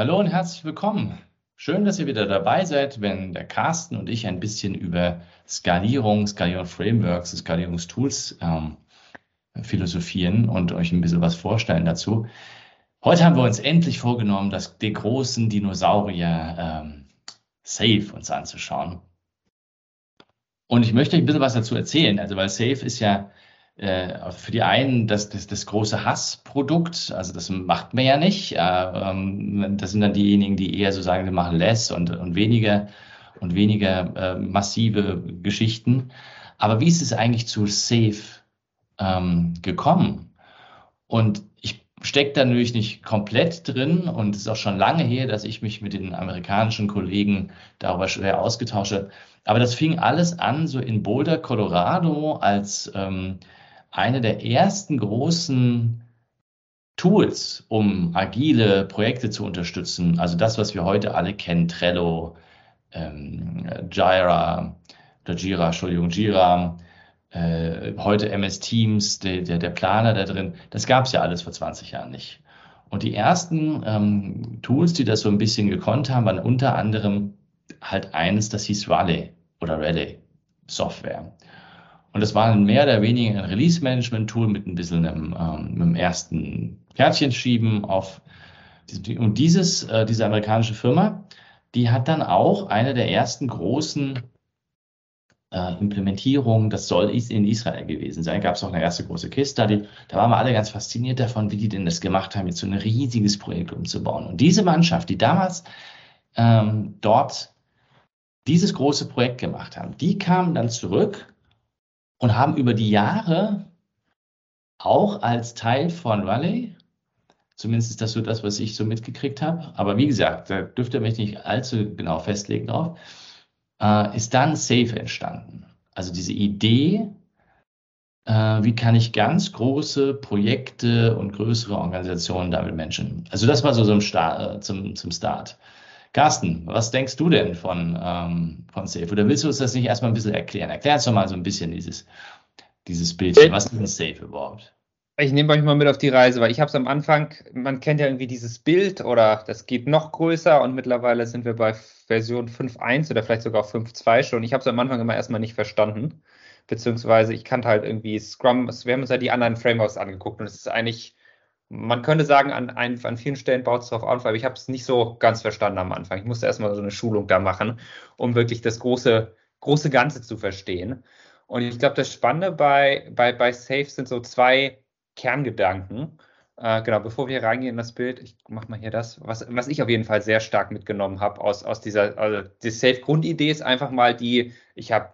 Hallo und herzlich willkommen. Schön, dass ihr wieder dabei seid, wenn der Carsten und ich ein bisschen über Skalierung, Skalierungsframeworks, Skalierungstools ähm, philosophieren und euch ein bisschen was vorstellen dazu. Heute haben wir uns endlich vorgenommen, das, den großen Dinosaurier ähm, Safe uns anzuschauen. Und ich möchte euch ein bisschen was dazu erzählen, also weil Safe ist ja äh, für die einen das, das, das große Hassprodukt, also das macht man ja nicht. Äh, ähm, das sind dann diejenigen, die eher so sagen, wir machen less und, und weniger und weniger äh, massive Geschichten. Aber wie ist es eigentlich zu Safe ähm, gekommen? Und ich stecke da natürlich nicht komplett drin und es ist auch schon lange her, dass ich mich mit den amerikanischen Kollegen darüber schwer ausgetauscht habe. Aber das fing alles an so in Boulder, Colorado, als ähm, eine der ersten großen Tools, um agile Projekte zu unterstützen. Also das, was wir heute alle kennen, Trello, ähm, Jira, Jira, Entschuldigung, Jira, äh, heute MS Teams, der, der, der Planer da drin, das gab es ja alles vor 20 Jahren nicht. Und die ersten ähm, Tools, die das so ein bisschen gekonnt haben, waren unter anderem halt eines, das hieß Raleigh oder Raleigh Software. Und das war mehr oder weniger ein Release-Management-Tool mit ein bisschen einem, ähm, einem ersten Kärtchen schieben auf und dieses, äh, diese amerikanische Firma, die hat dann auch eine der ersten großen äh, Implementierungen, das soll in Israel gewesen sein, gab es auch eine erste große Case-Study. Da waren wir alle ganz fasziniert davon, wie die denn das gemacht haben, jetzt so ein riesiges Projekt umzubauen. Und diese Mannschaft, die damals ähm, dort dieses große Projekt gemacht haben, die kamen dann zurück und haben über die Jahre auch als Teil von Raleigh, zumindest ist das so das, was ich so mitgekriegt habe, aber wie gesagt, da dürft ihr mich nicht allzu genau festlegen drauf, äh, ist dann Safe entstanden. Also diese Idee, äh, wie kann ich ganz große Projekte und größere Organisationen damit Menschen. Also das war so, so Start, äh, zum, zum Start. Carsten, was denkst du denn von, ähm, von Safe? Oder willst du uns das nicht erstmal ein bisschen erklären? Erklär uns doch mal so ein bisschen dieses, dieses Bildchen. Was ist denn Safe überhaupt? Ich nehme euch mal mit auf die Reise, weil ich habe es am Anfang, man kennt ja irgendwie dieses Bild oder das geht noch größer und mittlerweile sind wir bei Version 5.1 oder vielleicht sogar 5.2 schon. Ich habe es am Anfang immer erstmal nicht verstanden, beziehungsweise ich kannte halt irgendwie Scrum, wir haben uns ja die anderen Frameworks angeguckt und es ist eigentlich man könnte sagen, an, ein, an vielen Stellen baut es darauf auf, aber ich habe es nicht so ganz verstanden am Anfang. Ich musste erstmal so eine Schulung da machen, um wirklich das große, große Ganze zu verstehen. Und ich glaube, das Spannende bei, bei, bei Safe sind so zwei Kerngedanken. Äh, genau, bevor wir reingehen in das Bild, ich mache mal hier das, was, was ich auf jeden Fall sehr stark mitgenommen habe aus, aus dieser, also die Safe-Grundidee ist einfach mal die, ich habe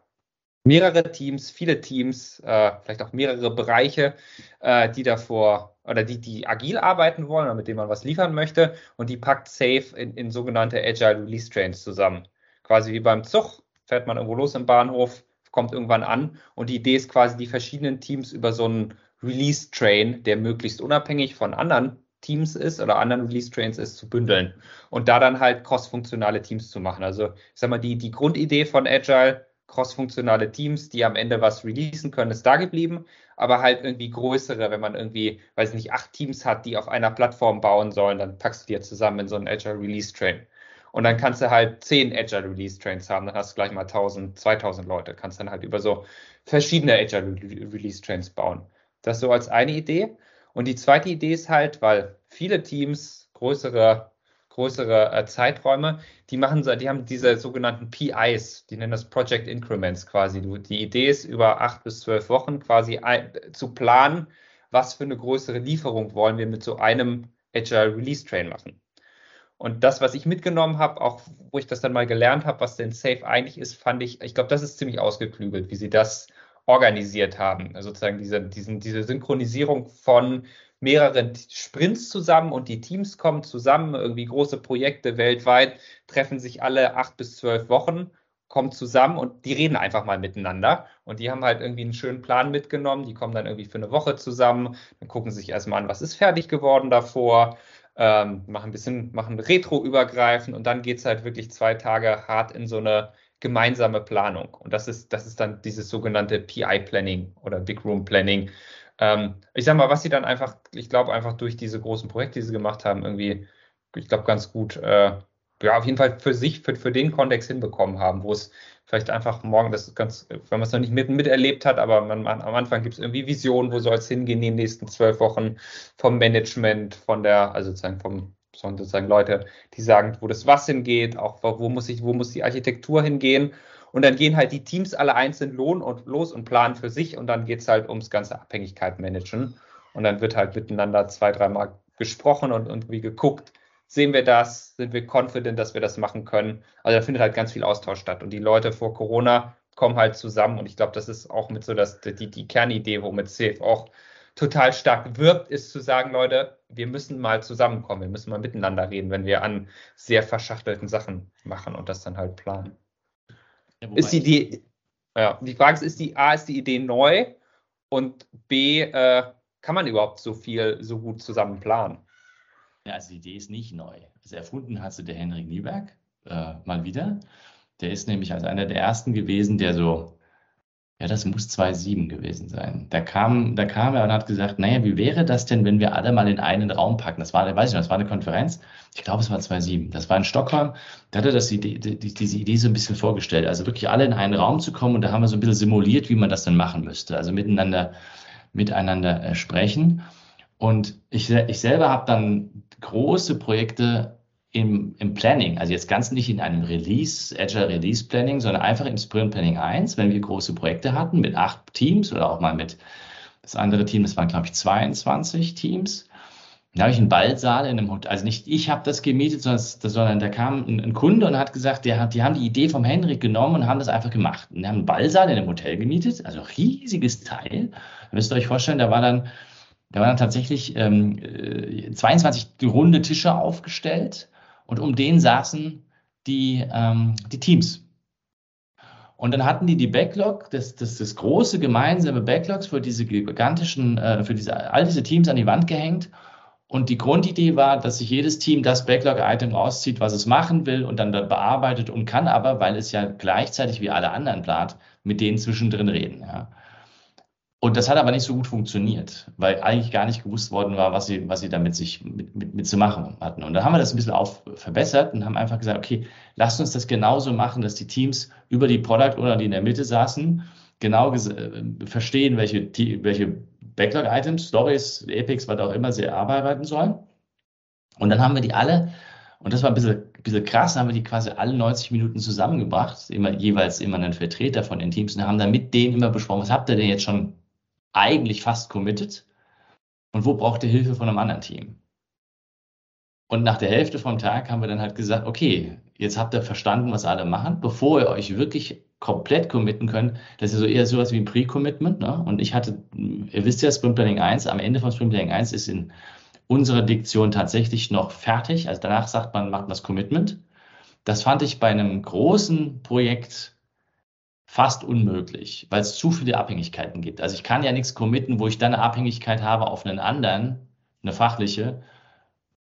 mehrere Teams, viele Teams, äh, vielleicht auch mehrere Bereiche, äh, die davor oder die, die agil arbeiten wollen oder mit denen man was liefern möchte und die packt Safe in, in sogenannte Agile Release Trains zusammen. Quasi wie beim Zug fährt man irgendwo los im Bahnhof, kommt irgendwann an und die Idee ist quasi, die verschiedenen Teams über so einen Release Train, der möglichst unabhängig von anderen Teams ist oder anderen Release Trains ist, zu bündeln und da dann halt cross-funktionale Teams zu machen. Also ich sag mal, die, die Grundidee von Agile crossfunktionale Teams, die am Ende was releasen können, ist da geblieben, aber halt irgendwie größere, wenn man irgendwie, weiß nicht, acht Teams hat, die auf einer Plattform bauen sollen, dann packst du die jetzt zusammen in so einen Agile Release Train. Und dann kannst du halt zehn Agile Release Trains haben, dann hast du gleich mal 1000, 2000 Leute, kannst dann halt über so verschiedene Agile Release Trains bauen. Das so als eine Idee. Und die zweite Idee ist halt, weil viele Teams größere größere äh, Zeiträume. Die machen so, die haben diese sogenannten PIs, die nennen das Project Increments quasi. Die Idee ist, über acht bis zwölf Wochen quasi ein, zu planen, was für eine größere Lieferung wollen wir mit so einem Agile Release Train machen. Und das, was ich mitgenommen habe, auch wo ich das dann mal gelernt habe, was denn Safe eigentlich ist, fand ich, ich glaube, das ist ziemlich ausgeklügelt, wie sie das organisiert haben. Also sozusagen diese, diesen, diese Synchronisierung von mehreren Sprints zusammen und die Teams kommen zusammen, irgendwie große Projekte weltweit, treffen sich alle acht bis zwölf Wochen, kommen zusammen und die reden einfach mal miteinander. Und die haben halt irgendwie einen schönen Plan mitgenommen, die kommen dann irgendwie für eine Woche zusammen, dann gucken sich erstmal an, was ist fertig geworden davor, ähm, machen ein bisschen, machen Retro-übergreifend und dann geht es halt wirklich zwei Tage hart in so eine gemeinsame Planung. Und das ist, das ist dann dieses sogenannte PI-Planning oder Big Room Planning, ähm, ich sag mal, was sie dann einfach, ich glaube, einfach durch diese großen Projekte, die sie gemacht haben, irgendwie ich glaube, ganz gut, äh, ja, auf jeden Fall für sich, für, für den Kontext hinbekommen haben, wo es vielleicht einfach morgen, das ist ganz, wenn man es noch nicht mit, miterlebt hat, aber man, man, am Anfang gibt es irgendwie Visionen, wo soll es hingehen in den nächsten zwölf Wochen vom Management, von der, also sozusagen vom, sozusagen Leute, die sagen, wo das was hingeht, auch wo muss ich, wo muss die Architektur hingehen. Und dann gehen halt die Teams alle einzeln und los und planen für sich und dann geht es halt ums ganze Abhängigkeit managen. Und dann wird halt miteinander zwei, dreimal gesprochen und irgendwie geguckt, sehen wir das, sind wir confident, dass wir das machen können. Also da findet halt ganz viel Austausch statt. Und die Leute vor Corona kommen halt zusammen. Und ich glaube, das ist auch mit so dass die, die Kernidee, womit Safe auch total stark wirbt, ist zu sagen, Leute, wir müssen mal zusammenkommen, wir müssen mal miteinander reden, wenn wir an sehr verschachtelten Sachen machen und das dann halt planen. Ja, ist die Idee, ja, die Frage ist, ist die A, ist die Idee neu und B, äh, kann man überhaupt so viel so gut zusammen planen? Ja, also die Idee ist nicht neu. Also erfunden hat sie der Henrik Nieberg äh, mal wieder. Der ist nämlich als einer der ersten gewesen, der so, ja, das muss 2007 gewesen sein. Da kam, da kam er und hat gesagt, naja, wie wäre das denn, wenn wir alle mal in einen Raum packen? Das war, weiß ich noch, das war eine Konferenz. Ich glaube, es war 2007. Das war in Stockholm. Da hat er das Idee, die, diese Idee so ein bisschen vorgestellt. Also wirklich alle in einen Raum zu kommen und da haben wir so ein bisschen simuliert, wie man das dann machen müsste. Also miteinander, miteinander äh, sprechen. Und ich, ich selber habe dann große Projekte im, im Planning, also jetzt ganz nicht in einem Release, Agile Release Planning, sondern einfach im Sprint Planning 1, wenn wir große Projekte hatten mit acht Teams oder auch mal mit das andere Team, das waren glaube ich 22 Teams. Da habe ich einen Ballsaal in einem Hotel, also nicht ich habe das gemietet, sondern, sondern da kam ein, ein, Kunde und hat gesagt, der hat, die haben die Idee vom Henrik genommen und haben das einfach gemacht. Und die haben einen Ballsaal in einem Hotel gemietet, also riesiges Teil. Da müsst ihr euch vorstellen, da war dann da waren dann tatsächlich ähm, 22 äh, runde Tische aufgestellt und um den saßen die, ähm, die Teams. Und dann hatten die die Backlog, das, das, das große gemeinsame Backlogs für diese gigantischen, äh, für diese, all diese Teams an die Wand gehängt. Und die Grundidee war, dass sich jedes Team das Backlog-Item rauszieht, was es machen will und dann bearbeitet und kann aber, weil es ja gleichzeitig wie alle anderen plant, mit denen zwischendrin reden. Ja. Und das hat aber nicht so gut funktioniert, weil eigentlich gar nicht gewusst worden war, was sie, was sie damit sich mit, mit, mit zu machen hatten. Und dann haben wir das ein bisschen auf verbessert und haben einfach gesagt, okay, lasst uns das genauso machen, dass die Teams über die Product oder die in der Mitte saßen, genau äh, verstehen, welche, welche Backlog-Items, Stories, Epics, was auch immer sie arbeiten sollen. Und dann haben wir die alle, und das war ein bisschen, bisschen krass, haben wir die quasi alle 90 Minuten zusammengebracht, immer, jeweils immer einen Vertreter von den Teams und haben dann mit denen immer besprochen, was habt ihr denn jetzt schon eigentlich fast committed und wo braucht ihr Hilfe von einem anderen Team? Und nach der Hälfte vom Tag haben wir dann halt gesagt, okay, jetzt habt ihr verstanden, was alle machen, bevor ihr euch wirklich komplett committen könnt. Das ist so eher sowas wie ein Pre-Commitment. Ne? Und ich hatte, ihr wisst ja, Sprint Planning 1, am Ende von Sprint Planning 1 ist in unserer Diktion tatsächlich noch fertig. Also danach sagt man, macht das Commitment. Das fand ich bei einem großen Projekt fast unmöglich, weil es zu viele Abhängigkeiten gibt. Also ich kann ja nichts committen, wo ich dann eine Abhängigkeit habe auf einen anderen, eine fachliche,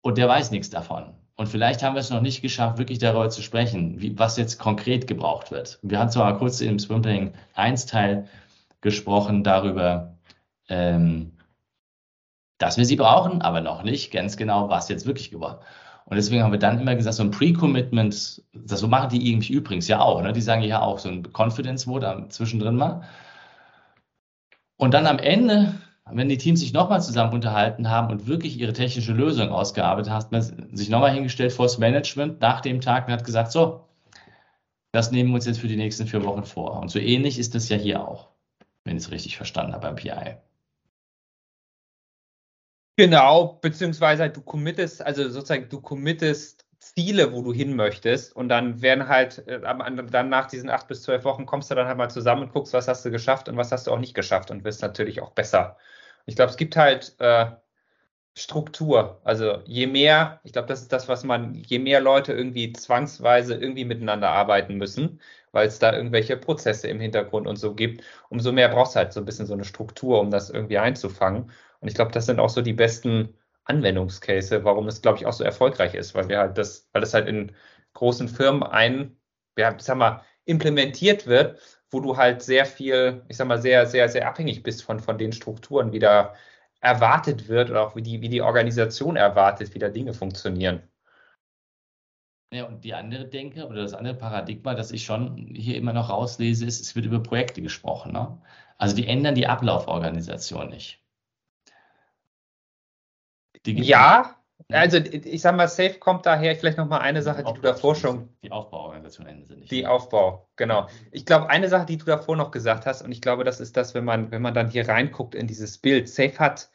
und der weiß nichts davon. Und vielleicht haben wir es noch nicht geschafft, wirklich darüber zu sprechen, wie, was jetzt konkret gebraucht wird. Wir haben zwar kurz im Swimplanning 1 Teil gesprochen darüber, ähm, dass wir sie brauchen, aber noch nicht ganz genau, was jetzt wirklich geworden ist. Und deswegen haben wir dann immer gesagt, so ein Pre-Commitment, das so machen die irgendwie übrigens ja auch, ne? die sagen ja auch so ein Confidence Vote zwischendrin mal. Und dann am Ende, wenn die Teams sich nochmal zusammen unterhalten haben und wirklich ihre technische Lösung ausgearbeitet haben, hat man sich nochmal hingestellt vor das Management nach dem Tag und hat gesagt, so, das nehmen wir uns jetzt für die nächsten vier Wochen vor. Und so ähnlich ist das ja hier auch, wenn ich es richtig verstanden habe beim PI. Genau, beziehungsweise du committest, also sozusagen du committest Ziele, wo du hin möchtest und dann werden halt, äh, dann nach diesen acht bis zwölf Wochen kommst du dann halt mal zusammen und guckst, was hast du geschafft und was hast du auch nicht geschafft und wirst natürlich auch besser. Ich glaube, es gibt halt äh, Struktur. Also je mehr, ich glaube, das ist das, was man, je mehr Leute irgendwie zwangsweise irgendwie miteinander arbeiten müssen, weil es da irgendwelche Prozesse im Hintergrund und so gibt, umso mehr brauchst du halt so ein bisschen so eine Struktur, um das irgendwie einzufangen. Und ich glaube, das sind auch so die besten Anwendungscase, warum es, glaube ich, auch so erfolgreich ist, weil wir halt das, weil das halt in großen Firmen ein, ja, sag mal, implementiert wird, wo du halt sehr viel, ich sag mal, sehr, sehr, sehr abhängig bist von, von den Strukturen, wie da erwartet wird oder auch wie die, wie die Organisation erwartet, wie da Dinge funktionieren. Ja, und die andere Denke oder das andere Paradigma, das ich schon hier immer noch rauslese, ist, es wird über Projekte gesprochen. Ne? Also die ändern die Ablauforganisation nicht. Ja, also ich sag mal, Safe kommt daher, vielleicht nochmal eine Sache, die, du davor schon. Die Aufbauorganisation ändern sie nicht. Die Aufbau, genau. Ich glaube, eine Sache, die du davor noch gesagt hast, und ich glaube, das ist das, wenn man, wenn man dann hier reinguckt in dieses Bild. Safe hat,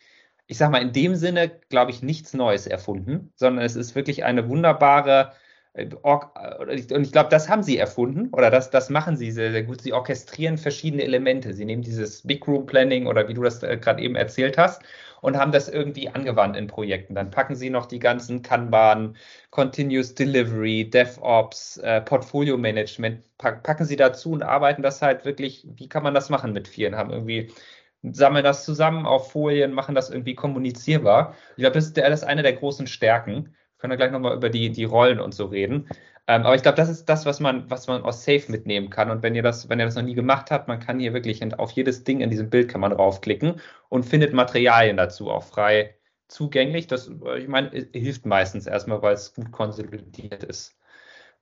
ich sag mal, in dem Sinne, glaube ich, nichts Neues erfunden, sondern es ist wirklich eine wunderbare und ich glaube, das haben sie erfunden oder das, das machen sie sehr, sehr gut. Sie orchestrieren verschiedene Elemente. Sie nehmen dieses Big Room Planning oder wie du das äh, gerade eben erzählt hast und haben das irgendwie angewandt in Projekten. Dann packen sie noch die ganzen Kanban, Continuous Delivery, DevOps, äh, Portfolio Management, packen sie dazu und arbeiten das halt wirklich, wie kann man das machen mit vielen? Haben irgendwie sammeln das zusammen auf Folien, machen das irgendwie kommunizierbar. Ich glaube, das ist, das ist eine der großen Stärken können wir gleich nochmal über die, die Rollen und so reden. Ähm, aber ich glaube, das ist das, was man, was man aus Safe mitnehmen kann. Und wenn ihr das, wenn ihr das noch nie gemacht habt, man kann hier wirklich auf jedes Ding in diesem Bild kann man draufklicken und findet Materialien dazu auch frei zugänglich. Das, ich meine, hilft meistens erstmal, weil es gut konsolidiert ist.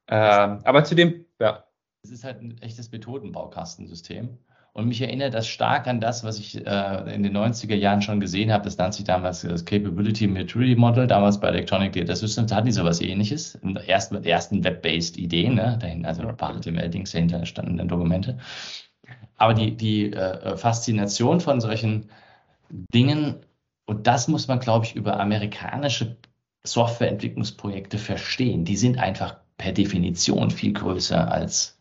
Ähm, aber zu dem, ja. Es ist halt ein echtes Methodenbaukastensystem. Und mich erinnert das stark an das, was ich äh, in den 90er Jahren schon gesehen habe. Das nannte sich damals das Capability Maturity Model, damals bei Electronic Data Systems. Hatten die sowas ähnliches. Erst, ersten Web-based Ideen, ne? dahin, also ein paar HTML-Dings dahinter standen dann Dokumente. Aber die, die äh, Faszination von solchen Dingen, und das muss man, glaube ich, über amerikanische Softwareentwicklungsprojekte verstehen. Die sind einfach per Definition viel größer als,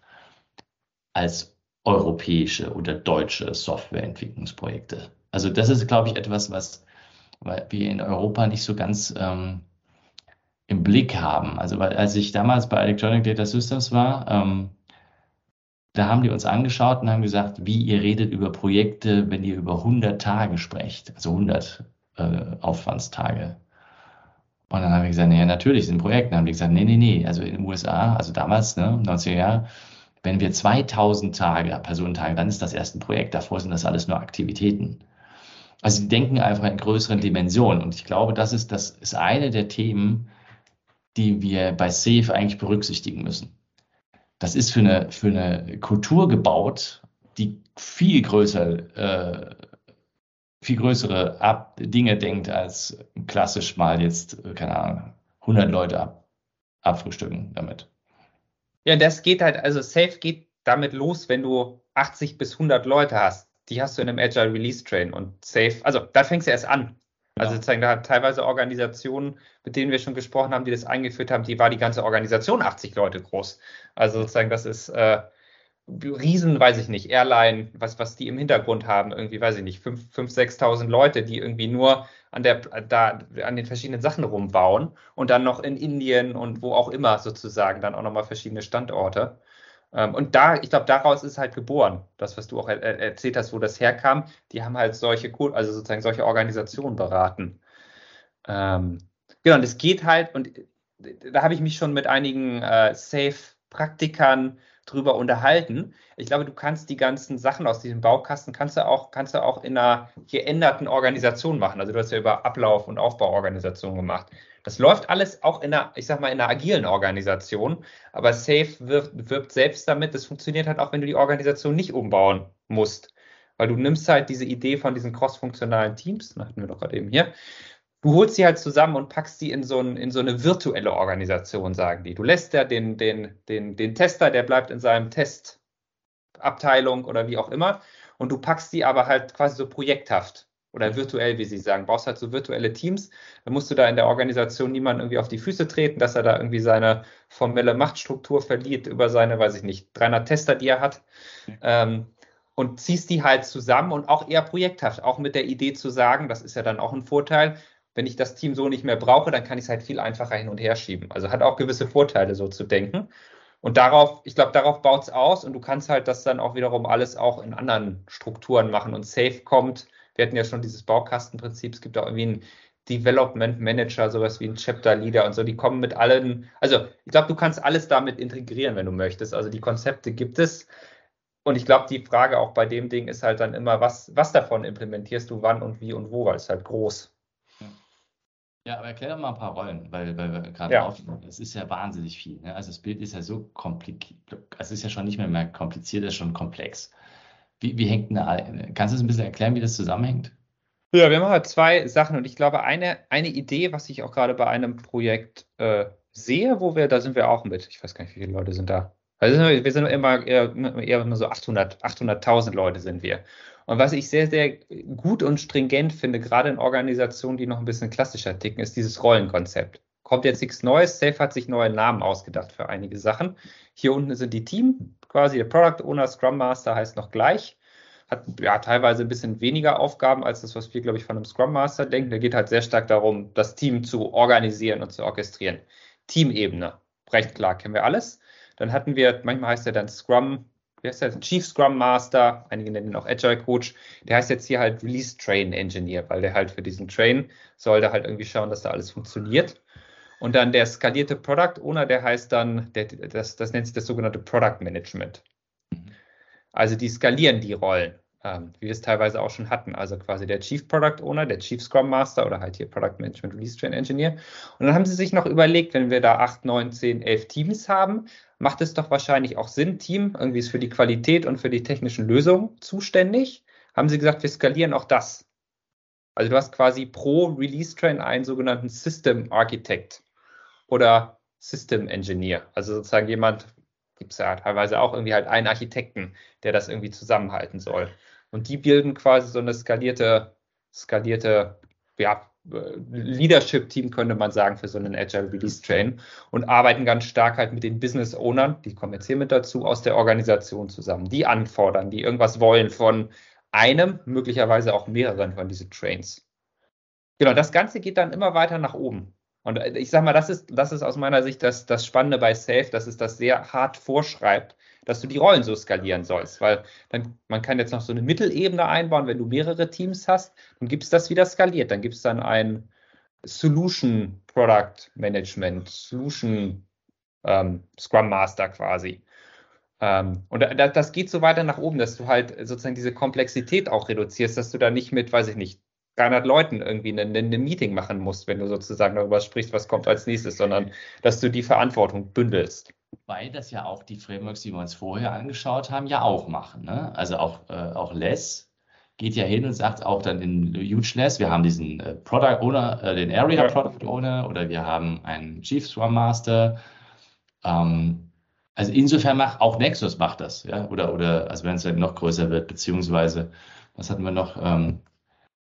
als europäische oder deutsche Softwareentwicklungsprojekte. Also das ist, glaube ich, etwas, was wir in Europa nicht so ganz ähm, im Blick haben. Also weil, als ich damals bei Electronic Data Systems war, ähm, da haben die uns angeschaut und haben gesagt, wie ihr redet über Projekte, wenn ihr über 100 Tage sprecht, also 100 äh, Aufwandstage. Und dann haben wir gesagt, naja, natürlich sind Projekte. Dann haben die gesagt, nee, nee, nee, also in den USA, also damals, ne, 90er Jahre, wenn wir 2000 Tage, Personentage, dann ist das erst ein Projekt. Davor sind das alles nur Aktivitäten. Also die denken einfach in größeren Dimensionen. Und ich glaube, das ist, das ist eine der Themen, die wir bei SAFE eigentlich berücksichtigen müssen. Das ist für eine, für eine Kultur gebaut, die viel größer, äh, viel größere Ab Dinge denkt als klassisch mal jetzt, keine Ahnung, 100 Leute ab, abfrühstücken damit. Ja, das geht halt, also Safe geht damit los, wenn du 80 bis 100 Leute hast. Die hast du in einem Agile Release Train und Safe, also da fängst du erst an. Also ja. sozusagen, da hat teilweise Organisationen, mit denen wir schon gesprochen haben, die das eingeführt haben, die war die ganze Organisation 80 Leute groß. Also sozusagen, das ist äh, Riesen, weiß ich nicht, Airline, was, was die im Hintergrund haben, irgendwie, weiß ich nicht, 5.000, 6.000 Leute, die irgendwie nur an, der, da, an den verschiedenen Sachen rumbauen und dann noch in Indien und wo auch immer sozusagen dann auch nochmal verschiedene Standorte. Ähm, und da, ich glaube, daraus ist halt geboren, das, was du auch er erzählt hast, wo das herkam. Die haben halt solche, also sozusagen solche Organisationen beraten. Ähm, genau, und es geht halt, und da habe ich mich schon mit einigen äh, Safe-Praktikern drüber unterhalten. Ich glaube, du kannst die ganzen Sachen aus diesem Baukasten kannst du auch, kannst du auch in einer geänderten Organisation machen. Also du hast ja über Ablauf- und Aufbauorganisation gemacht. Das läuft alles auch in einer, ich sag mal, in einer agilen Organisation, aber Safe wirbt, wirbt selbst damit. Das funktioniert halt auch, wenn du die Organisation nicht umbauen musst. Weil du nimmst halt diese Idee von diesen cross-funktionalen Teams, hatten wir doch gerade eben hier, du holst sie halt zusammen und packst sie in so, ein, in so eine virtuelle Organisation, sagen die. Du lässt ja den, den, den, den Tester, der bleibt in seinem Testabteilung oder wie auch immer. Und du packst die aber halt quasi so projekthaft oder virtuell, wie sie sagen. Brauchst halt so virtuelle Teams. Dann musst du da in der Organisation niemanden irgendwie auf die Füße treten, dass er da irgendwie seine formelle Machtstruktur verliert über seine, weiß ich nicht, 300 Tester, die er hat. Mhm. Ähm, und ziehst die halt zusammen und auch eher projekthaft, auch mit der Idee zu sagen, das ist ja dann auch ein Vorteil, wenn ich das Team so nicht mehr brauche, dann kann ich es halt viel einfacher hin und her schieben. Also hat auch gewisse Vorteile, so zu denken. Und darauf, ich glaube, darauf baut es aus und du kannst halt das dann auch wiederum alles auch in anderen Strukturen machen. Und Safe kommt, wir hatten ja schon dieses Baukastenprinzip, es gibt auch irgendwie einen Development Manager, sowas wie ein Chapter Leader und so, die kommen mit allen, also ich glaube, du kannst alles damit integrieren, wenn du möchtest. Also die Konzepte gibt es. Und ich glaube, die Frage auch bei dem Ding ist halt dann immer, was, was davon implementierst du wann und wie und wo, weil es halt groß Ja, aber erklär doch mal ein paar Rollen, weil, weil wir gerade Ja. auf, es ist ja wahnsinnig viel. Ne? Also das Bild ist ja so kompliziert, es ist ja schon nicht mehr, mehr kompliziert, es ist schon komplex. Wie, wie hängt denn da, kannst du es ein bisschen erklären, wie das zusammenhängt? Ja, wir machen halt zwei Sachen und ich glaube, eine, eine Idee, was ich auch gerade bei einem Projekt äh, sehe, wo wir, da sind wir auch mit, ich weiß gar nicht, wie viele Leute sind da. Also wir sind immer eher, eher immer so 800, 800.000 Leute sind wir. Und was ich sehr, sehr gut und stringent finde, gerade in Organisationen, die noch ein bisschen klassischer ticken, ist dieses Rollenkonzept. Kommt jetzt nichts Neues. Safe hat sich neue Namen ausgedacht für einige Sachen. Hier unten sind die Team, quasi der Product Owner, Scrum Master heißt noch gleich hat ja teilweise ein bisschen weniger Aufgaben als das, was wir, glaube ich, von einem Scrum Master denken. Der geht halt sehr stark darum, das Team zu organisieren und zu orchestrieren. Teamebene, recht klar, kennen wir alles. Dann hatten wir, manchmal heißt er dann Scrum, wie heißt der? Chief Scrum Master, einige nennen ihn auch Agile Coach. Der heißt jetzt hier halt Release Train Engineer, weil der halt für diesen Train soll da halt irgendwie schauen, dass da alles funktioniert. Und dann der skalierte Product Owner, der heißt dann, der, das, das nennt sich das sogenannte Product Management. Also die skalieren die Rollen, ähm, wie wir es teilweise auch schon hatten. Also quasi der Chief Product Owner, der Chief Scrum Master oder halt hier Product Management Release Train Engineer. Und dann haben sie sich noch überlegt, wenn wir da 8, 9, 10, 11 Teams haben, macht es doch wahrscheinlich auch Sinn, Team irgendwie ist für die Qualität und für die technischen Lösungen zuständig. Haben sie gesagt, wir skalieren auch das. Also du hast quasi pro Release Train einen sogenannten System Architect oder System Engineer. Also sozusagen jemand, gibt es ja teilweise auch irgendwie halt einen Architekten, der das irgendwie zusammenhalten soll. Und die bilden quasi so eine skalierte, skalierte, ja, Leadership-Team, könnte man sagen, für so einen Agile Release Train und arbeiten ganz stark halt mit den Business Ownern, die kommen jetzt hier mit dazu, aus der Organisation zusammen, die anfordern, die irgendwas wollen von einem, möglicherweise auch mehreren von diesen Trains. Genau, das Ganze geht dann immer weiter nach oben. Und ich sage mal, das ist, das ist aus meiner Sicht das, das Spannende bei Safe, dass es das sehr hart vorschreibt, dass du die Rollen so skalieren sollst, weil dann, man kann jetzt noch so eine Mittelebene einbauen, wenn du mehrere Teams hast, dann gibt es das wieder skaliert, dann gibt es dann ein Solution Product Management, Solution ähm, Scrum Master quasi. Ähm, und da, das geht so weiter nach oben, dass du halt sozusagen diese Komplexität auch reduzierst, dass du da nicht mit, weiß ich nicht, 300 Leuten irgendwie ein, ein Meeting machen musst, wenn du sozusagen darüber sprichst, was kommt als nächstes, sondern dass du die Verantwortung bündelst. Weil das ja auch die Frameworks, die wir uns vorher angeschaut haben, ja auch machen. Ne? Also auch, äh, auch Less geht ja hin und sagt auch dann in Hugeless, wir haben diesen äh, Product Owner, äh, den Area ja. Product Owner oder wir haben einen Chief Scrum Master. Ähm, also insofern macht auch Nexus macht das, ja, oder, oder also wenn es dann noch größer wird, beziehungsweise, was hatten wir noch? Ähm,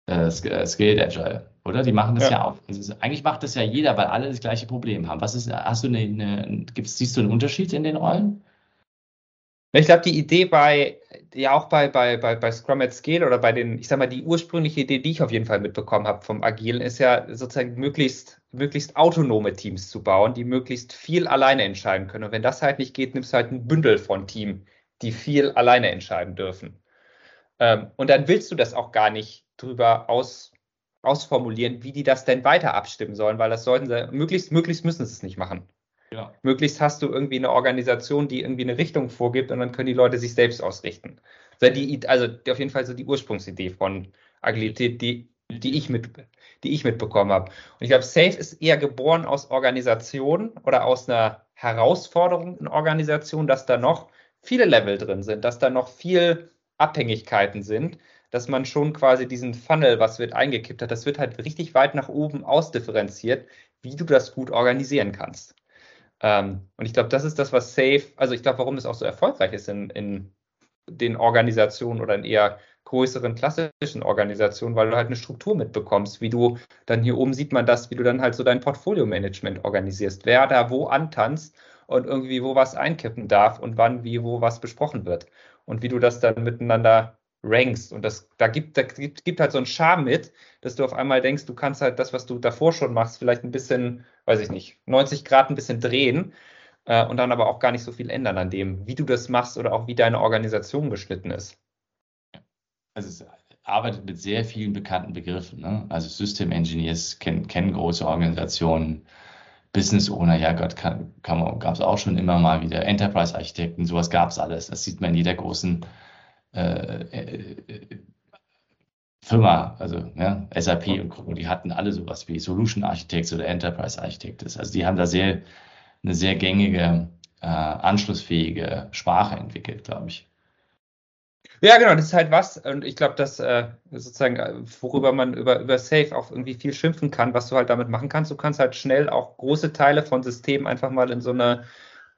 äh, Scaled Agile, oder? Die machen das ja, ja auch. Also eigentlich macht das ja jeder, weil alle das gleiche Problem haben. Was ist, hast du eine, eine gibt's, siehst du einen Unterschied in den Rollen? Ich glaube, die Idee bei, ja auch bei, bei, bei, bei Scrum at Scale oder bei den, ich sag mal, die ursprüngliche Idee, die ich auf jeden Fall mitbekommen habe vom Agilen, ist ja sozusagen möglichst, möglichst autonome Teams zu bauen, die möglichst viel alleine entscheiden können. Und wenn das halt nicht geht, nimmst du halt ein Bündel von Team, die viel alleine entscheiden dürfen. Ähm, und dann willst du das auch gar nicht drüber aus, ausformulieren, wie die das denn weiter abstimmen sollen, weil das sollten sie, möglichst, möglichst müssen sie es nicht machen. Ja. Möglichst hast du irgendwie eine Organisation, die irgendwie eine Richtung vorgibt und dann können die Leute sich selbst ausrichten. Also, die, also auf jeden Fall so die Ursprungsidee von Agilität, die, die, ich, mit, die ich mitbekommen habe. Und ich glaube, Safe ist eher geboren aus Organisation oder aus einer Herausforderung in Organisation, dass da noch viele Level drin sind, dass da noch viel Abhängigkeiten sind, dass man schon quasi diesen Funnel, was wird eingekippt hat, das wird halt richtig weit nach oben ausdifferenziert, wie du das gut organisieren kannst. Ähm, und ich glaube, das ist das, was Safe, also ich glaube, warum es auch so erfolgreich ist in, in den Organisationen oder in eher größeren klassischen Organisationen, weil du halt eine Struktur mitbekommst, wie du dann hier oben sieht man das, wie du dann halt so dein Portfolio-Management organisierst, wer da wo antanzt und irgendwie wo was einkippen darf und wann wie wo was besprochen wird und wie du das dann miteinander rankst. Und das, da gibt, da gibt, gibt halt so einen Charme mit, dass du auf einmal denkst, du kannst halt das, was du davor schon machst, vielleicht ein bisschen, weiß ich nicht, 90 Grad ein bisschen drehen äh, und dann aber auch gar nicht so viel ändern an dem, wie du das machst oder auch wie deine Organisation geschnitten ist. Also es arbeitet mit sehr vielen bekannten Begriffen. Ne? Also System Engineers kennen, kennen große Organisationen. Business Owner, ja Gott, kann, kann gab es auch schon immer mal wieder. Enterprise Architekten, sowas gab es alles. Das sieht man in jeder großen Firma, also ja, SAP und Co., die hatten alle sowas wie Solution Architects oder Enterprise Architects. Also die haben da sehr, eine sehr gängige, äh, anschlussfähige Sprache entwickelt, glaube ich. Ja, genau, das ist halt was. Und ich glaube, dass äh, sozusagen, äh, worüber man über, über Safe auch irgendwie viel schimpfen kann, was du halt damit machen kannst. Du kannst halt schnell auch große Teile von Systemen einfach mal in so eine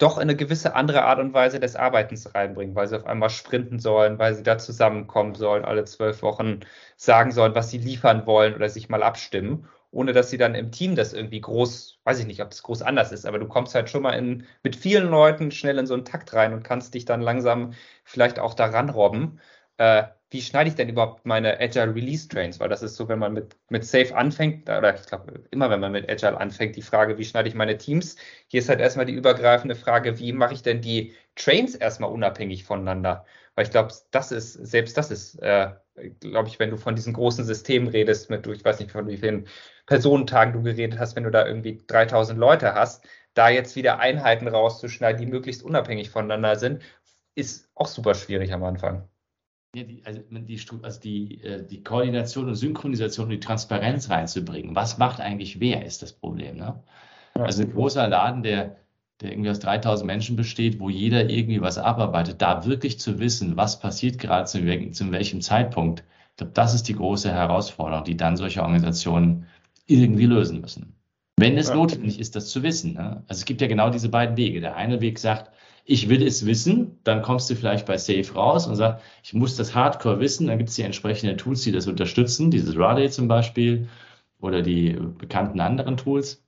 doch in eine gewisse andere Art und Weise des Arbeitens reinbringen, weil sie auf einmal sprinten sollen, weil sie da zusammenkommen sollen, alle zwölf Wochen sagen sollen, was sie liefern wollen oder sich mal abstimmen, ohne dass sie dann im Team das irgendwie groß, weiß ich nicht, ob das groß anders ist, aber du kommst halt schon mal in, mit vielen Leuten schnell in so einen Takt rein und kannst dich dann langsam vielleicht auch daran robben. Äh, wie schneide ich denn überhaupt meine Agile Release Trains? Weil das ist so, wenn man mit, mit Safe anfängt, oder ich glaube, immer wenn man mit Agile anfängt, die Frage, wie schneide ich meine Teams? Hier ist halt erstmal die übergreifende Frage, wie mache ich denn die Trains erstmal unabhängig voneinander? Weil ich glaube, das ist, selbst das ist, äh, glaube ich, wenn du von diesen großen Systemen redest, mit, ich weiß nicht, von wie vielen Personentagen du geredet hast, wenn du da irgendwie 3000 Leute hast, da jetzt wieder Einheiten rauszuschneiden, die möglichst unabhängig voneinander sind, ist auch super schwierig am Anfang. Ja, die, also die, also die, äh, die Koordination und Synchronisation und die Transparenz reinzubringen. Was macht eigentlich wer, ist das Problem. Ne? Also ein großer Laden, der, der irgendwie aus 3000 Menschen besteht, wo jeder irgendwie was abarbeitet, da wirklich zu wissen, was passiert gerade zu, zu welchem Zeitpunkt, ich glaube, das ist die große Herausforderung, die dann solche Organisationen irgendwie lösen müssen. Wenn es ja. notwendig ist, das zu wissen. Ne? Also es gibt ja genau diese beiden Wege. Der eine Weg sagt, ich will es wissen, dann kommst du vielleicht bei Safe raus und sagst, ich muss das Hardcore wissen, dann gibt es die entsprechenden Tools, die das unterstützen, dieses Rade zum Beispiel oder die bekannten anderen Tools,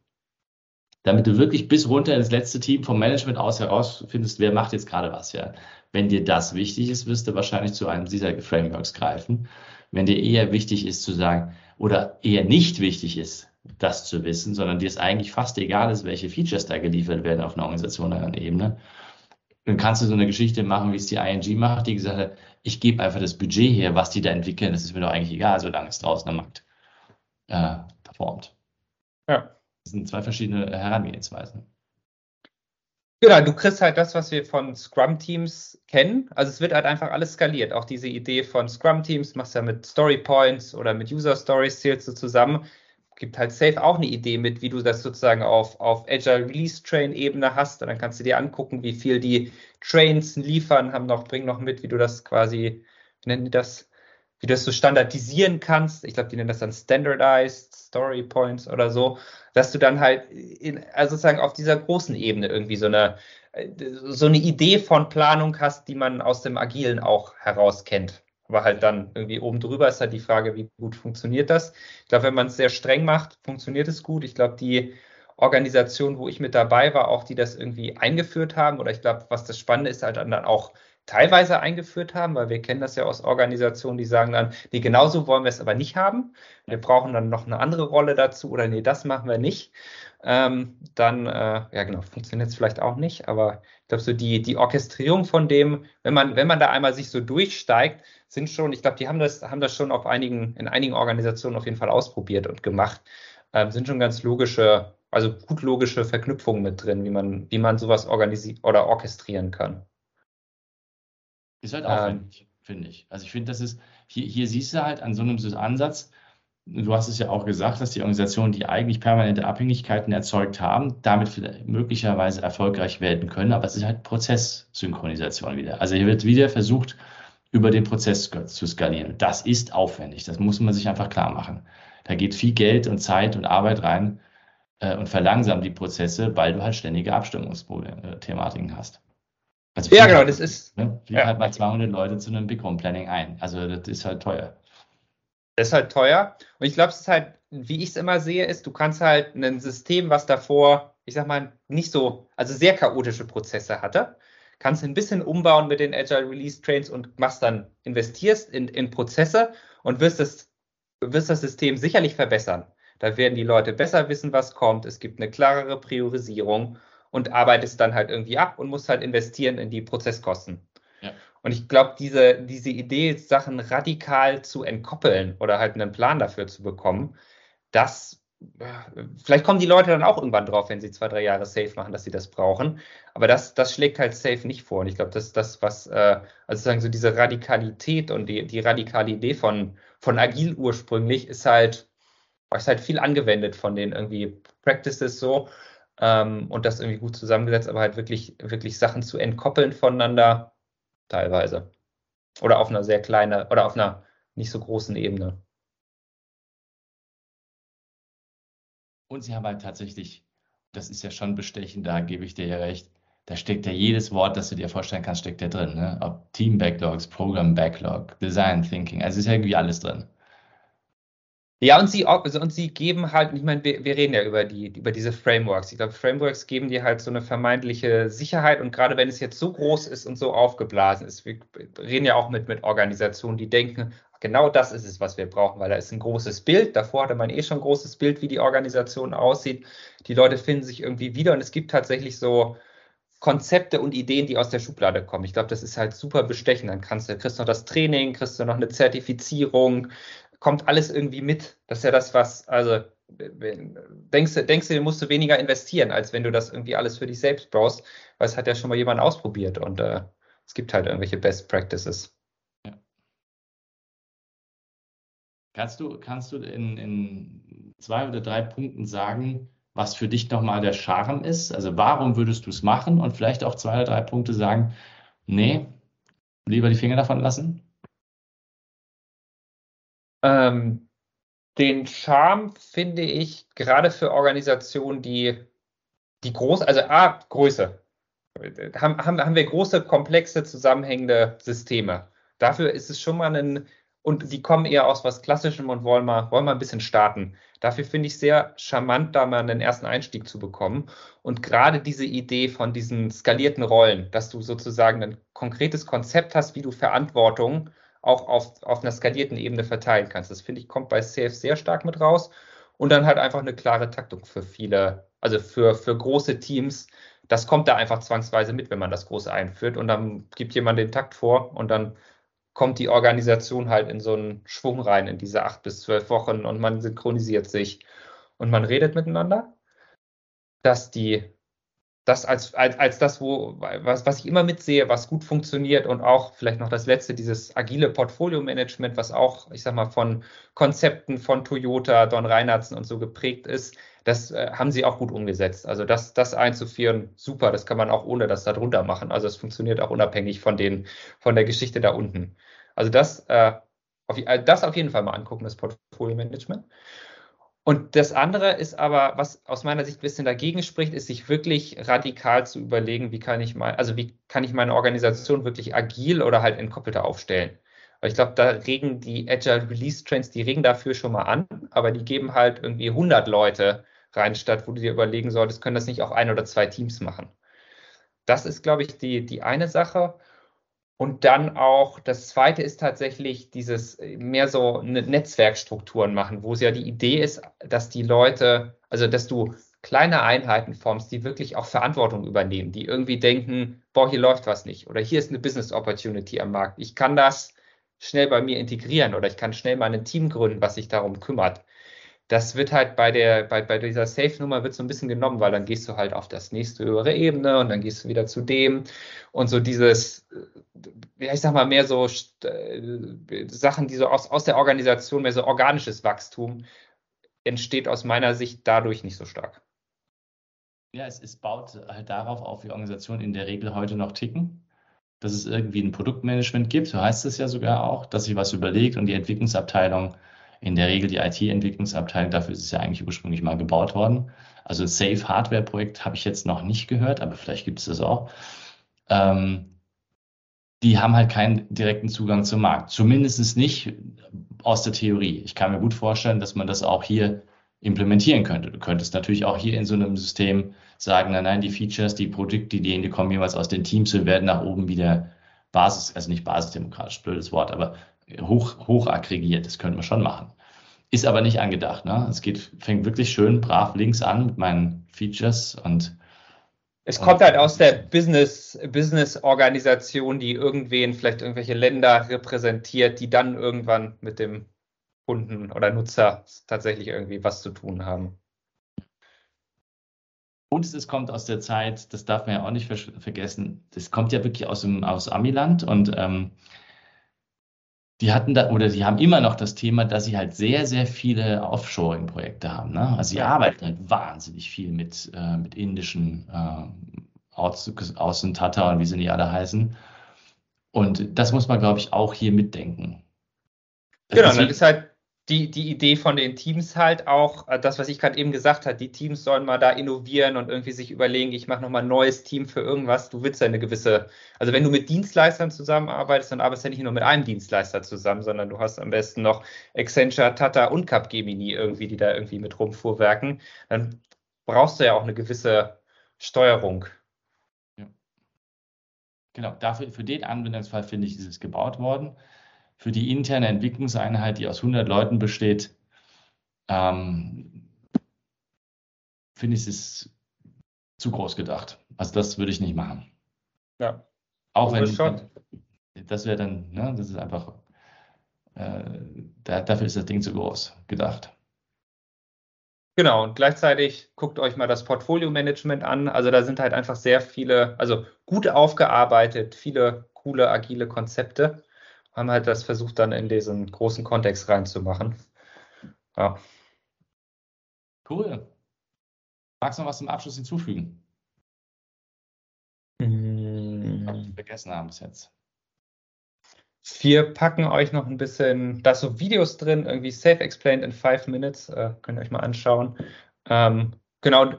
damit du wirklich bis runter ins letzte Team vom Management aus herausfindest, wer macht jetzt gerade was. Ja. Wenn dir das wichtig ist, wirst du wahrscheinlich zu einem dieser Frameworks greifen. Wenn dir eher wichtig ist zu sagen, oder eher nicht wichtig ist, das zu wissen, sondern dir es eigentlich fast egal ist, welche Features da geliefert werden auf einer organisationalen Ebene, dann kannst du so eine Geschichte machen, wie es die ING macht, die gesagt hat, ich gebe einfach das Budget her, was die da entwickeln, das ist mir doch eigentlich egal, solange es draußen am Markt äh, performt. Ja. Das sind zwei verschiedene Herangehensweisen. Genau, du kriegst halt das, was wir von Scrum-Teams kennen. Also es wird halt einfach alles skaliert. Auch diese Idee von Scrum-Teams machst du ja mit Story Points oder mit User Stories zählst du zusammen gibt halt Safe auch eine Idee mit, wie du das sozusagen auf, auf Agile Release Train Ebene hast. Und dann kannst du dir angucken, wie viel die Trains liefern, haben noch, bringen noch mit, wie du das quasi, wie nennen die das, wie du das so standardisieren kannst. Ich glaube, die nennen das dann Standardized Story Points oder so, dass du dann halt in, also sozusagen auf dieser großen Ebene irgendwie so eine, so eine Idee von Planung hast, die man aus dem Agilen auch heraus kennt aber halt dann irgendwie oben drüber ist halt die Frage, wie gut funktioniert das. Ich glaube, wenn man es sehr streng macht, funktioniert es gut. Ich glaube, die Organisation, wo ich mit dabei war, auch die das irgendwie eingeführt haben, oder ich glaube, was das Spannende ist, halt dann auch teilweise eingeführt haben, weil wir kennen das ja aus Organisationen, die sagen dann, nee, genauso wollen wir es aber nicht haben. Wir brauchen dann noch eine andere Rolle dazu oder nee, das machen wir nicht ähm, dann, äh, ja genau, funktioniert es vielleicht auch nicht, aber ich glaube, so die, die Orchestrierung von dem, wenn man, wenn man da einmal sich so durchsteigt, sind schon, ich glaube, die haben das, haben das schon auf einigen, in einigen Organisationen auf jeden Fall ausprobiert und gemacht, ähm, sind schon ganz logische, also gut logische Verknüpfungen mit drin, wie man, wie man sowas organisieren oder orchestrieren kann. Ist halt aufwendig, ähm, finde ich. Also ich finde, das ist, hier, hier siehst du halt an so einem Ansatz, du hast es ja auch gesagt, dass die Organisationen, die eigentlich permanente Abhängigkeiten erzeugt haben, damit möglicherweise erfolgreich werden können. Aber es ist halt Prozesssynchronisation wieder. Also hier wird wieder versucht, über den Prozess zu skalieren. Das ist aufwendig. Das muss man sich einfach klar machen. Da geht viel Geld und Zeit und Arbeit rein äh, und verlangsamt die Prozesse, weil du halt ständige Abstimmungsthematiken hast. Also ja, genau, das ist. Ne, ja. halt mal 200 Leute zu einem Big Home Planning ein. Also das ist halt teuer. Das ist halt teuer. Und ich glaube, es ist halt, wie ich es immer sehe, ist, du kannst halt ein System, was davor, ich sag mal, nicht so, also sehr chaotische Prozesse hatte, kannst ein bisschen umbauen mit den Agile Release Trains und machst dann, investierst in, in Prozesse und wirst das, wirst das System sicherlich verbessern. Da werden die Leute besser wissen, was kommt. Es gibt eine klarere Priorisierung und arbeitest dann halt irgendwie ab und musst halt investieren in die Prozesskosten. Ja. Und ich glaube, diese, diese Idee, Sachen radikal zu entkoppeln oder halt einen Plan dafür zu bekommen, das vielleicht kommen die Leute dann auch irgendwann drauf, wenn sie zwei, drei Jahre Safe machen, dass sie das brauchen. Aber das, das schlägt halt Safe nicht vor. Und ich glaube, das ist das, was, äh, also sagen so diese Radikalität und die, die radikale Idee von, von Agil ursprünglich ist halt, ist halt viel angewendet von den irgendwie Practices so ähm, und das irgendwie gut zusammengesetzt, aber halt wirklich, wirklich Sachen zu entkoppeln voneinander, teilweise. Oder auf einer sehr kleinen oder auf einer nicht so großen Ebene. Und sie haben halt tatsächlich, das ist ja schon bestechend, da gebe ich dir ja recht, da steckt ja jedes Wort, das du dir vorstellen kannst, steckt ja drin. Ne? Ob Team Backlogs, Program Backlog, Design Thinking, also ist ja irgendwie alles drin. Ja, und sie, also, und sie geben halt, ich meine, wir, wir reden ja über, die, über diese Frameworks. Ich glaube, Frameworks geben dir halt so eine vermeintliche Sicherheit und gerade wenn es jetzt so groß ist und so aufgeblasen ist, wir reden ja auch mit, mit Organisationen, die denken, genau das ist es, was wir brauchen, weil da ist ein großes Bild. Davor hatte man eh schon ein großes Bild, wie die Organisation aussieht. Die Leute finden sich irgendwie wieder und es gibt tatsächlich so Konzepte und Ideen, die aus der Schublade kommen. Ich glaube, das ist halt super bestechend. Dann kannst du, kriegst du noch das Training, kriegst du noch eine Zertifizierung, kommt alles irgendwie mit. Das ist ja das, was, also denkst du, denkst du, musst du weniger investieren, als wenn du das irgendwie alles für dich selbst brauchst, weil es hat ja schon mal jemand ausprobiert und äh, es gibt halt irgendwelche Best Practices. Kannst du, kannst du in, in zwei oder drei Punkten sagen, was für dich nochmal der Charme ist? Also warum würdest du es machen? Und vielleicht auch zwei oder drei Punkte sagen, nee, lieber die Finger davon lassen? Ähm, den Charme finde ich gerade für Organisationen, die, die groß, also A, Größe. Haben, haben, haben wir große, komplexe, zusammenhängende Systeme. Dafür ist es schon mal ein, und die kommen eher aus was Klassischem und wollen mal, wollen mal ein bisschen starten. Dafür finde ich sehr charmant, da mal einen ersten Einstieg zu bekommen. Und gerade diese Idee von diesen skalierten Rollen, dass du sozusagen ein konkretes Konzept hast, wie du Verantwortung auch auf, auf einer skalierten Ebene verteilen kannst. Das finde ich, kommt bei CF sehr stark mit raus. Und dann halt einfach eine klare Taktung für viele, also für, für große Teams. Das kommt da einfach zwangsweise mit, wenn man das Große einführt. Und dann gibt jemand den Takt vor und dann kommt die Organisation halt in so einen Schwung rein, in diese acht bis zwölf Wochen und man synchronisiert sich und man redet miteinander. Dass die das als, als, als das, wo, was, was ich immer mitsehe, was gut funktioniert und auch vielleicht noch das letzte, dieses agile Portfolio-Management, was auch, ich sag mal, von Konzepten von Toyota, Don Reinhardsen und so geprägt ist, das äh, haben sie auch gut umgesetzt. Also das, das einzuführen, super, das kann man auch ohne das da drunter machen. Also es funktioniert auch unabhängig von den, von der Geschichte da unten. Also das, äh, auf, äh, das auf jeden Fall mal angucken, das Portfolio-Management. Und das andere ist aber, was aus meiner Sicht ein bisschen dagegen spricht, ist sich wirklich radikal zu überlegen, wie kann ich mal, also wie kann ich meine Organisation wirklich agil oder halt entkoppelter aufstellen. Weil ich glaube, da regen die Agile Release Trends, die regen dafür schon mal an, aber die geben halt irgendwie 100 Leute rein, statt wo du dir überlegen solltest, können das nicht auch ein oder zwei Teams machen. Das ist, glaube ich, die, die eine Sache. Und dann auch, das zweite ist tatsächlich dieses äh, mehr so Netzwerkstrukturen machen, wo es ja die Idee ist, dass die Leute, also dass du kleine Einheiten formst, die wirklich auch Verantwortung übernehmen, die irgendwie denken, boah, hier läuft was nicht oder hier ist eine Business Opportunity am Markt. Ich kann das schnell bei mir integrieren oder ich kann schnell mal ein Team gründen, was sich darum kümmert das wird halt bei der, bei, bei dieser Safe-Nummer wird so ein bisschen genommen, weil dann gehst du halt auf das nächste höhere Ebene und dann gehst du wieder zu dem und so dieses, ja, ich sag mal, mehr so äh, Sachen, die so aus, aus der Organisation, mehr so organisches Wachstum entsteht aus meiner Sicht dadurch nicht so stark. Ja, es, es baut halt darauf auf, wie Organisationen in der Regel heute noch ticken dass es irgendwie ein Produktmanagement gibt, so heißt es ja sogar auch, dass sich was überlegt und die Entwicklungsabteilung in der Regel die IT-Entwicklungsabteilung, dafür ist es ja eigentlich ursprünglich mal gebaut worden. Also Safe Hardware Projekt habe ich jetzt noch nicht gehört, aber vielleicht gibt es das auch. Ähm, die haben halt keinen direkten Zugang zum Markt. Zumindest nicht aus der Theorie. Ich kann mir gut vorstellen, dass man das auch hier implementieren könnte. Du könntest natürlich auch hier in so einem System sagen, nein, nein, die Features, die Produktideen, die kommen jeweils aus den Teams und werden nach oben wieder Basis, also nicht basisdemokratisch, blödes Wort, aber hoch, hoch aggregiert. Das könnte man schon machen. Ist aber nicht angedacht. Ne? Es geht, fängt wirklich schön brav links an mit meinen Features und es kommt halt aus der Business, Business-Organisation, die irgendwen, vielleicht irgendwelche Länder repräsentiert, die dann irgendwann mit dem Kunden oder Nutzer tatsächlich irgendwie was zu tun haben. Und es kommt aus der Zeit, das darf man ja auch nicht ver vergessen, das kommt ja wirklich aus, dem, aus Amiland und ähm, die hatten da oder die haben immer noch das Thema, dass sie halt sehr, sehr viele Offshoring-Projekte haben. Ne? Also sie ja. arbeiten halt wahnsinnig viel mit, äh, mit indischen äh, Aus, Außen Tata und wie sie nicht alle heißen. Und das muss man, glaube ich, auch hier mitdenken. Das genau, dann ist halt die, die Idee von den Teams halt auch, äh, das, was ich gerade eben gesagt habe, die Teams sollen mal da innovieren und irgendwie sich überlegen, ich mache nochmal ein neues Team für irgendwas. Du willst ja eine gewisse, also wenn du mit Dienstleistern zusammenarbeitest, dann arbeitest du ja nicht nur mit einem Dienstleister zusammen, sondern du hast am besten noch Accenture, Tata und Capgemini irgendwie, die da irgendwie mit rumfuhrwerken. Dann brauchst du ja auch eine gewisse Steuerung. Genau, dafür, für den Anwendungsfall finde ich, ist es gebaut worden für die interne Entwicklungseinheit, die aus 100 Leuten besteht, ähm, finde ich es zu groß gedacht. Also das würde ich nicht machen. Ja. Auch wenn schon. das wäre dann, ne, das ist einfach, äh, da, dafür ist das Ding zu groß gedacht. Genau, und gleichzeitig guckt euch mal das Portfolio-Management an. Also da sind halt einfach sehr viele, also gut aufgearbeitet, viele coole, agile Konzepte haben halt das versucht, dann in diesen großen Kontext reinzumachen. Ja. Cool. Magst du noch was zum Abschluss hinzufügen? Hm. Vergessen haben bis jetzt. Wir packen euch noch ein bisschen, da so Videos drin, irgendwie Safe Explained in Five Minutes, äh, könnt ihr euch mal anschauen. Ähm, genau,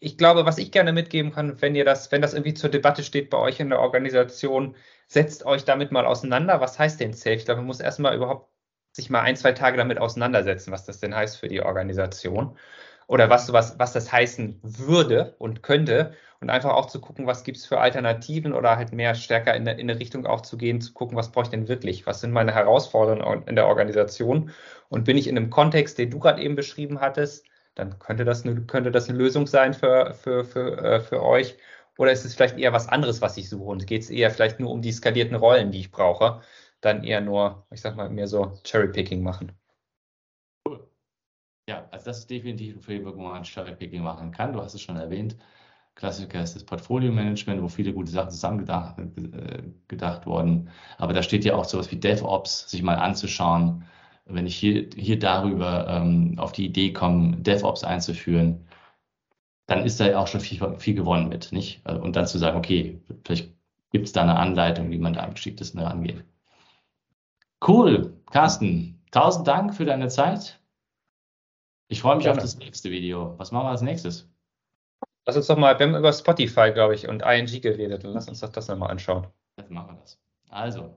ich glaube, was ich gerne mitgeben kann, wenn ihr das, wenn das irgendwie zur Debatte steht bei euch in der Organisation, setzt euch damit mal auseinander. Was heißt denn Safe? Ich glaube, man muss erstmal überhaupt sich mal ein, zwei Tage damit auseinandersetzen, was das denn heißt für die Organisation oder was, was, was das heißen würde und könnte und einfach auch zu gucken, was gibt es für Alternativen oder halt mehr stärker in, in eine Richtung auch zu gehen, zu gucken, was brauche ich denn wirklich, was sind meine Herausforderungen in der Organisation und bin ich in einem Kontext, den du gerade eben beschrieben hattest, dann könnte das eine, könnte das eine Lösung sein für, für, für, äh, für euch. Oder ist es vielleicht eher was anderes, was ich suche? Und geht es eher vielleicht nur um die skalierten Rollen, die ich brauche? Dann eher nur, ich sag mal, mehr so Cherry-Picking machen. Cool. Ja, also das ist definitiv ein Framework, wo man Cherry-Picking machen kann. Du hast es schon erwähnt. Klassiker ist das Portfolio-Management, wo viele gute Sachen zusammengedacht äh, gedacht wurden. Aber da steht ja auch sowas wie DevOps, sich mal anzuschauen wenn ich hier, hier darüber ähm, auf die Idee komme, DevOps einzuführen, dann ist da ja auch schon viel, viel gewonnen mit, nicht? Also, und dann zu sagen, okay, vielleicht gibt es da eine Anleitung, wie man da am geschicktesten rangeht. Cool, Carsten, tausend Dank für deine Zeit. Ich freue mich Gerne. auf das nächste Video. Was machen wir als nächstes? Lass uns doch mal, wir haben über Spotify, glaube ich, und ING geredet. Lass uns doch das nochmal anschauen. Jetzt machen wir das. Also,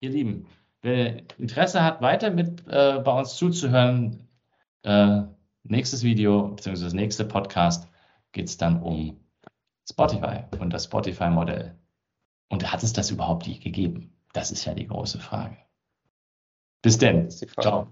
ihr Lieben, Wer Interesse hat, weiter mit äh, bei uns zuzuhören, äh, nächstes Video bzw. das nächste Podcast geht es dann um Spotify und das Spotify-Modell. Und hat es das überhaupt je gegeben? Das ist ja die große Frage. Bis denn. Ciao.